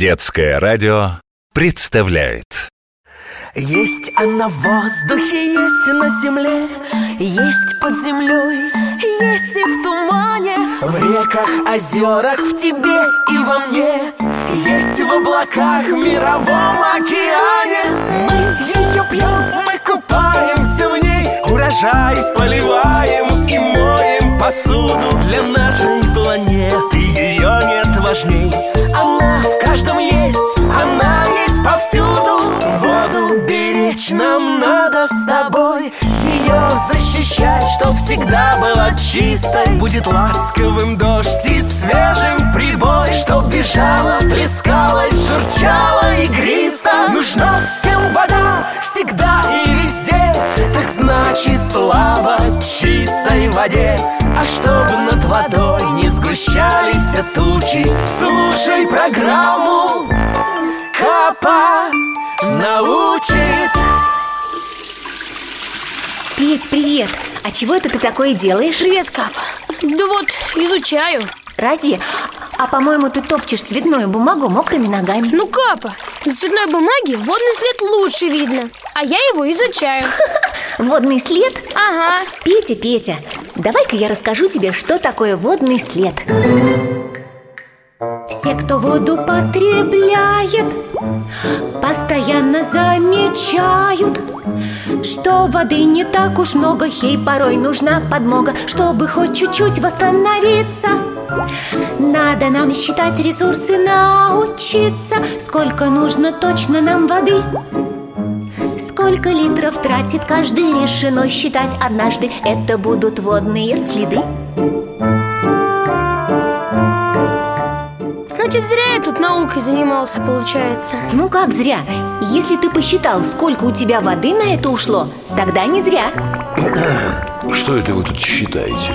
Детское радио представляет. Есть она в воздухе, есть на земле Есть под землей, есть и в тумане В реках, озерах, в тебе и во мне Есть в облаках, в мировом океане. Мы ее пьем, мы купаемся в ней Урожай поливаем и моем посуду Для нашей планеты ее нет важней в каждом есть, она есть повсюду. Воду беречь нам надо с тобой. Ее защищать, чтоб всегда была чистой. Будет ласковым дождь и свежим прибой Чтоб бежала, плескалась, журчала игристо Нужна всем вода, всегда и везде. Так значит слава чистой воде. А чтоб над водой не сгущались тучи Слушай программу Капа научит Петь, привет! А чего это ты такое делаешь? Привет, Капа Да вот, изучаю Разве? А по-моему, ты топчешь цветную бумагу мокрыми ногами Ну, Капа, на цветной бумаге водный след лучше видно А я его изучаю Водный след? Ага Петя, Петя, давай-ка я расскажу тебе, что такое водный след кто воду потребляет, постоянно замечают Что воды не так уж много, ей порой нужна подмога Чтобы хоть чуть-чуть восстановиться. Надо нам считать ресурсы, научиться Сколько нужно точно нам воды. Сколько литров тратит каждый, решено считать однажды Это будут водные следы Значит, зря я тут наукой занимался, получается. Ну как зря? Если ты посчитал, сколько у тебя воды на это ушло, тогда не зря. Что это вы тут считаете?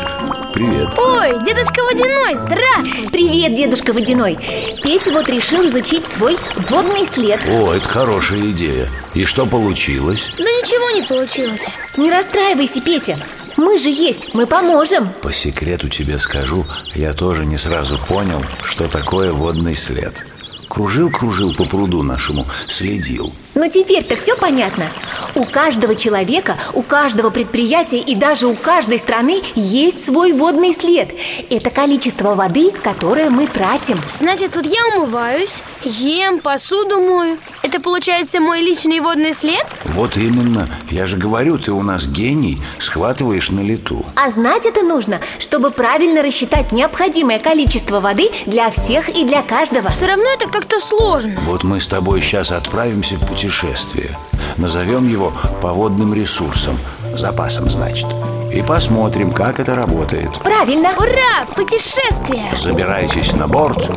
Привет. Ой, дедушка Водяной, здравствуй. Привет, дедушка Водяной. Петя вот решил изучить свой водный след. О, это хорошая идея. И что получилось? Да ничего не получилось. Не расстраивайся, Петя Мы же есть, мы поможем. По секрету тебе скажу Я тоже не сразу понял, что такое водный след. Кружил-кружил по пруду нашему, следил. Но теперь-то все понятно. У каждого человека, у каждого предприятия и даже у каждой страны есть свой водный след. Это количество воды, которое мы тратим. Значит, вот я умываюсь, ем, посуду мою Это получается мой личный водный след? Вот именно, я же говорю, ты у нас гений Схватываешь на лету. А знать это нужно, чтобы правильно рассчитать необходимое количество воды для всех и для каждого. Все равно это как-то сложно. Вот мы с тобой сейчас отправимся в путешествие. Назовем его по водным ресурсам Запасом, значит. И посмотрим, как это работает. Правильно. Ура, путешествие! Забирайтесь на борт.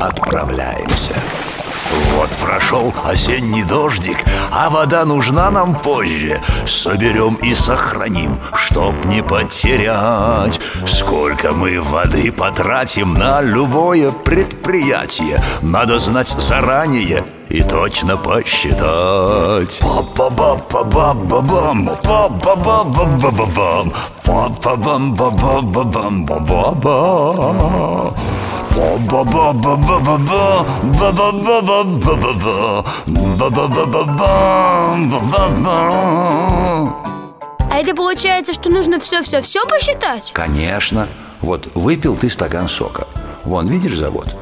Отправляемся вот прошел осенний дождик, а вода нужна нам позже. Соберем и сохраним, чтоб не потерять. Сколько мы воды потратим на любое предприятие Надо знать заранее и точно посчитать. Па-па-ба-па-ба-ба-бам А это получается, что нужно все-все-все посчитать? Конечно. Вот выпил ты стакан сока. Вон, видишь завод?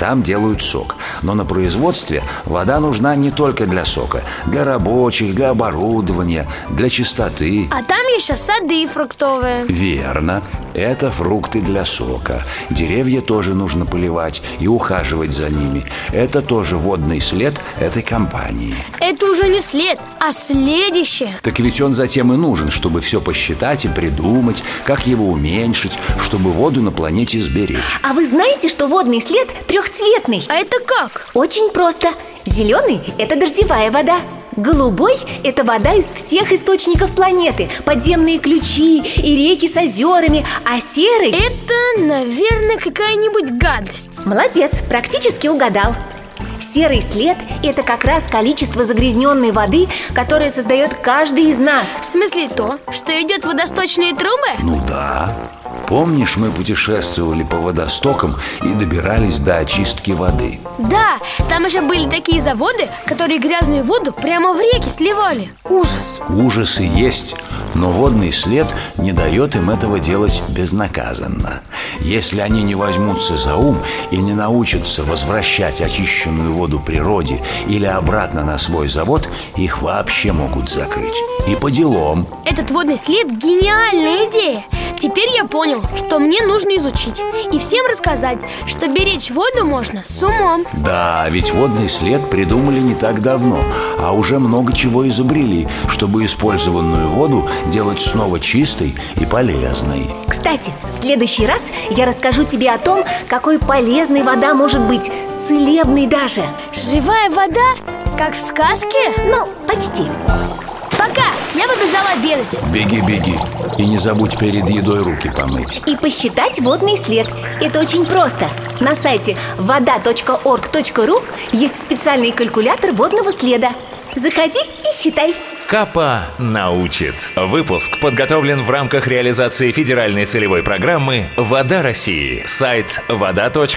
Там делают сок. Но на производстве вода нужна не только для сока. Для рабочих, для оборудования, для чистоты. А там еще сады фруктовые Верно. Это фрукты для сока. Деревья тоже нужно поливать и ухаживать за ними. Это тоже водный след этой компании. Это уже не след, а следище Так ведь он затем и нужен, чтобы все посчитать и придумать, как его уменьшить, чтобы воду на планете сберечь. А вы знаете, что водный след трехцветный? А это как? Очень просто. Зеленый – это дождевая вода. Голубой – это вода из всех источников планеты. Подземные ключи и реки с озерами. А серый… Это, наверное, какая-нибудь гадость. Молодец, практически угадал Серый след – это как раз количество загрязненной воды, которое создает каждый из нас В смысле то, что идет водосточные трубы? Ну да. Помнишь, мы путешествовали по водостокам и добирались до очистки воды? Да, там еще были такие заводы, которые грязную воду прямо в реки сливали Ужас Ужасы есть, но водный след не дает им этого делать безнаказанно. Если они не возьмутся за ум и не научатся возвращать очищенную воду природе или обратно на свой завод, их вообще могут закрыть. И по делам. Этот водный след – гениальная идея. Теперь я понял, что мне нужно изучить И всем рассказать, что беречь воду можно с умом. Да, ведь водный след придумали не так давно А уже много чего изобрели Чтобы использованную воду делать снова чистой и полезной. Кстати, в следующий раз я расскажу тебе о том, какой полезной вода может быть. Целебной даже. Живая вода? Как в сказке? Ну, почти. Пока! Я побежала обедать. Беги, беги. И не забудь перед едой руки помыть. И посчитать водный след. Это очень просто. На сайте вода.орг.ру есть специальный калькулятор водного следа. Заходи и считай Капа научит. Выпуск подготовлен в рамках реализации федеральной целевой программы «Вода России». Сайт вода.орг.ру